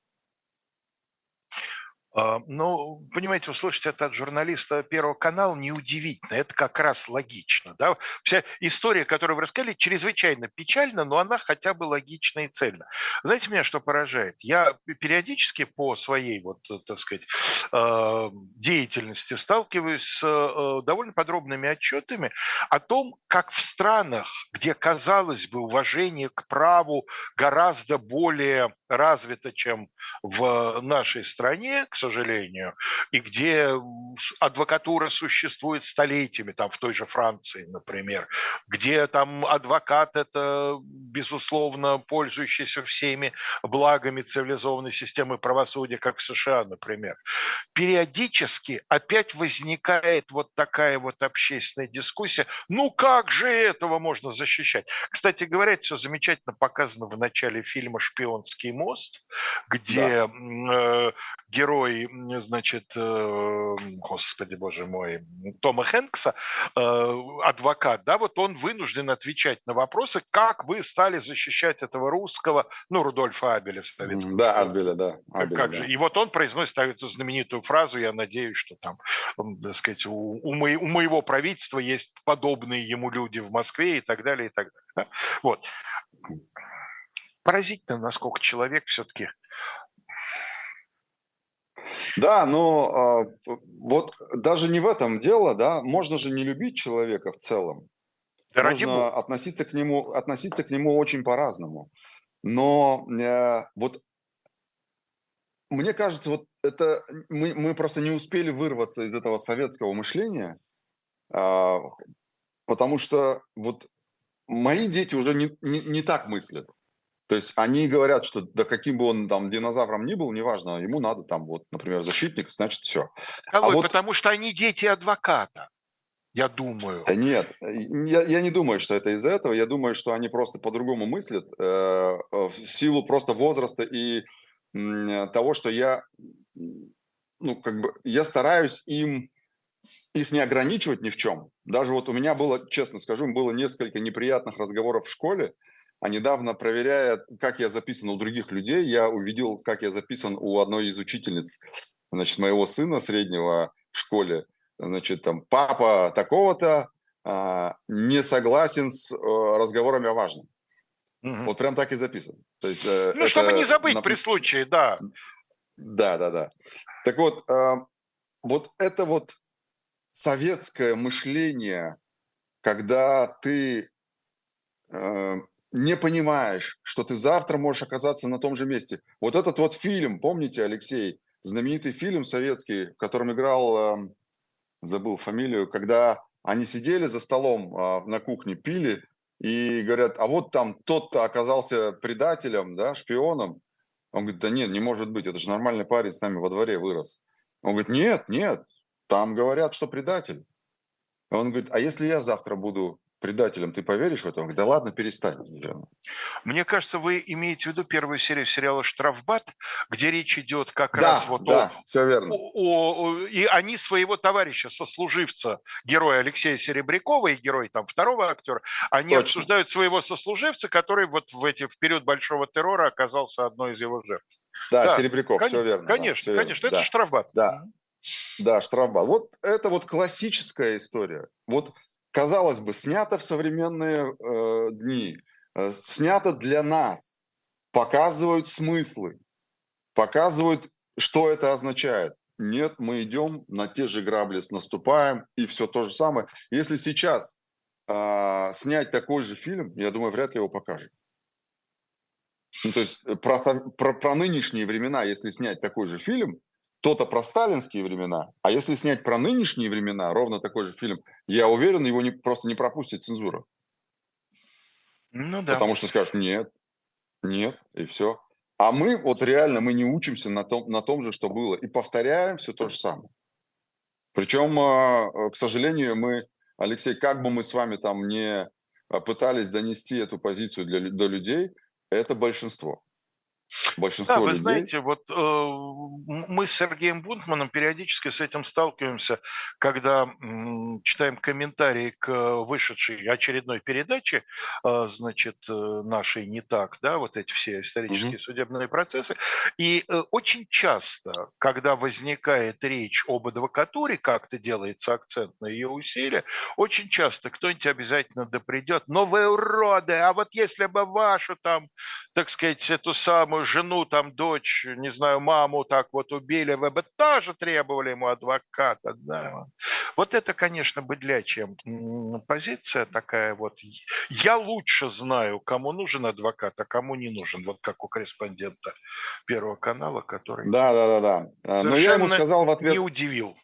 А, ну, понимаете, услышать это от журналиста Первого канала неудивительно, это как раз логично. Да? Вся история, которую вы рассказали, чрезвычайно печальна, но она хотя бы логична и цельна. Знаете, меня что поражает? Я периодически по своей, вот, так сказать, а, деятельности сталкиваюсь с э, довольно подробными отчетами о том, как в странах, где, казалось бы, уважение к праву гораздо более развито, чем в нашей стране, к сожалению, и где адвокатура существует столетиями, там в той же Франции, например, где там адвокат это, безусловно, пользующийся всеми благами цивилизованной системы правосудия, как в США, например. Периодически опять возникает вот такая вот общественная дискуссия, ну как же этого можно защищать? Кстати говоря, все замечательно показано в начале фильма «Шпионский мост», где да. э, герой герой, значит, э, господи боже мой, Тома Хэнкса, э, адвокат, да, вот он вынужден отвечать на вопросы, как вы стали защищать этого русского, ну, Рудольфа Абеля советского. Да, Абеля, да. Абеля, как да. же? И вот он произносит эту знаменитую фразу, я надеюсь, что там, так сказать, у, у, мои, у моего правительства есть подобные ему люди в Москве и так далее, и так далее. Да? Вот. Поразительно, насколько человек все-таки да, но э, вот даже не в этом дело, да, можно же не любить человека в целом. Да можно относиться к нему, относиться к нему очень по-разному. Но э, вот мне кажется, вот это мы, мы просто не успели вырваться из этого советского мышления, э, потому что вот мои дети уже не, не, не так мыслят. То есть они говорят, что да каким бы он там динозавром ни был, неважно, ему надо там вот, например, защитник, значит все. А вот... потому что они дети адвоката. Я думаю. Да нет, я, я не думаю, что это из-за этого. Я думаю, что они просто по-другому мыслят э, в силу просто возраста и э, того, что я, ну, как бы, я стараюсь им их не ограничивать ни в чем. Даже вот у меня было, честно скажу, было несколько неприятных разговоров в школе, а недавно, проверяя, как я записан у других людей, я увидел, как я записан у одной из учительниц, значит, моего сына среднего в школе. Значит, там, папа такого-то а, не согласен с а, разговорами о важном. Угу. Вот прям так и записан. То есть, э, ну, чтобы не забыть на... при случае, да. Да, да, да. Так вот, а, вот это вот советское мышление, когда ты э, не понимаешь, что ты завтра можешь оказаться на том же месте. Вот этот вот фильм, помните, Алексей, знаменитый фильм советский, в котором играл, эм, забыл фамилию, когда они сидели за столом а, на кухне, пили, и говорят, а вот там тот-то оказался предателем, да, шпионом. Он говорит, да нет, не может быть, это же нормальный парень с нами во дворе вырос. Он говорит, нет, нет, там говорят, что предатель. Он говорит, а если я завтра буду предателем, ты поверишь в это? Он говорит, да ладно, перестань. Мне кажется, вы имеете в виду первую серию сериала «Штрафбат», где речь идет как да, раз вот да, о, все верно. О, о, и они своего товарища, сослуживца, героя Алексея Серебрякова и герой там второго актера, они Точно. обсуждают своего сослуживца, который вот в, эти, в период Большого террора оказался одной из его жертв. Да, да Серебряков, кон- все верно. Конечно, да, конечно, верно. это да. штрафбат. Да, да, штрафбат. Вот это вот классическая история. Вот казалось бы, снято в современные э, дни, э, снято для нас, показывают смыслы, показывают, что это означает. Нет, мы идем на те же грабли, наступаем, и все то же самое. Если сейчас э, снять такой же фильм, я думаю, вряд ли его покажут. Ну, то есть э, про, про, про нынешние времена, если снять такой же фильм, кто-то про сталинские времена, а если снять про нынешние времена, ровно такой же фильм, я уверен, его не, просто не пропустит цензура. Ну да. Потому что скажут, нет, нет, и все. А мы вот реально, мы не учимся на том, на том же, что было, и повторяем все то же самое. Причем, а, к сожалению, мы, Алексей, как бы мы с вами там не пытались донести эту позицию для, до людей, это большинство. Большинство да, вы людей... знаете, вот э, мы с Сергеем Бунтманом периодически с этим сталкиваемся, когда э, читаем комментарии к вышедшей очередной передаче, э, значит, э, нашей не так, да, вот эти все исторические mm-hmm. судебные процессы. И э, очень часто, когда возникает речь об адвокатуре, как-то делается акцент на ее усилия, очень часто кто-нибудь обязательно допридет, но вы уроды, а вот если бы вашу там, так сказать, эту самую жену, там, дочь, не знаю, маму так вот убили, вы бы тоже требовали ему адвоката. Да. Вот это, конечно, быдлячья позиция такая вот. Я лучше знаю, кому нужен адвокат, а кому не нужен. Вот как у корреспондента Первого канала, который... Да, да, да, да. Но я ему сказал в ответ... Не удивил.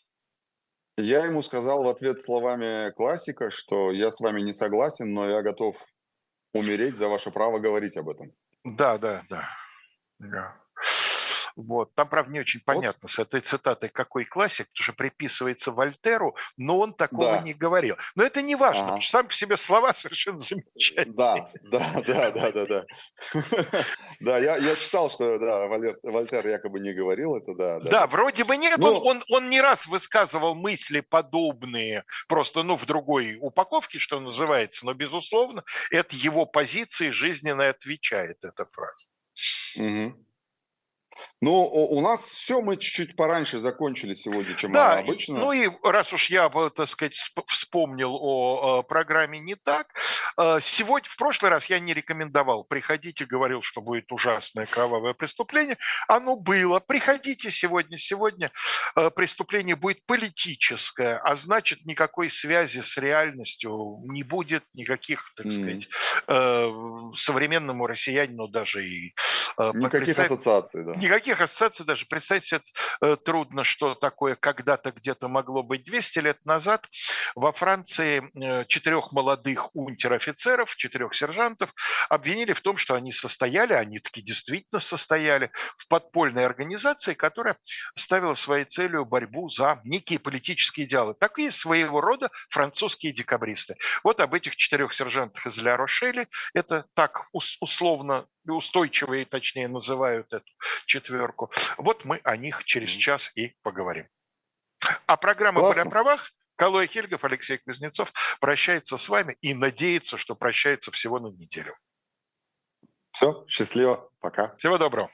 Я ему сказал в ответ словами классика, что я с вами не согласен, но я готов умереть за ваше право говорить об этом. Да, да, да. Вот. Там, правда, не очень понятно вот. с этой цитатой, какой классик, потому что приписывается Вольтеру, но он такого да. не говорил. Но это не важно, ага. потому что сам по себе слова совершенно замечательные. Да, да, да, да, да, да. Да, я, я читал, что да, Вольтер якобы не говорил это, да. Да, да вроде бы нет, но... он, он, он не раз высказывал мысли подобные, просто, ну, в другой упаковке, что называется, но, безусловно, это его позиции жизненно отвечает эта фраза. Угу. Ну, у нас все, мы чуть-чуть пораньше закончили сегодня, чем да, обычно. Ну и раз уж я, так сказать, вспомнил о программе «Не так», э, сегодня, в прошлый раз я не рекомендовал. Приходите, говорил, что будет ужасное кровавое преступление. Оно было. Приходите сегодня. Сегодня э, преступление будет политическое, а значит, никакой связи с реальностью не будет, никаких, так сказать, mm. современному россиянину даже и... Никаких ассоциаций, да никаких ассоциаций даже представить себе э, трудно, что такое когда-то где-то могло быть 200 лет назад. Во Франции э, четырех молодых унтер-офицеров, четырех сержантов обвинили в том, что они состояли, они таки действительно состояли в подпольной организации, которая ставила своей целью борьбу за некие политические идеалы. Такие своего рода французские декабристы. Вот об этих четырех сержантах из Ля Рошели, это так условно устойчивые, точнее, называют эту четверку. Вот мы о них через час и поговорим. А программа Классно. «Были о правах» Калой Хельгов, Алексей Кузнецов прощается с вами и надеется, что прощается всего на неделю. Все, счастливо, пока. Всего доброго.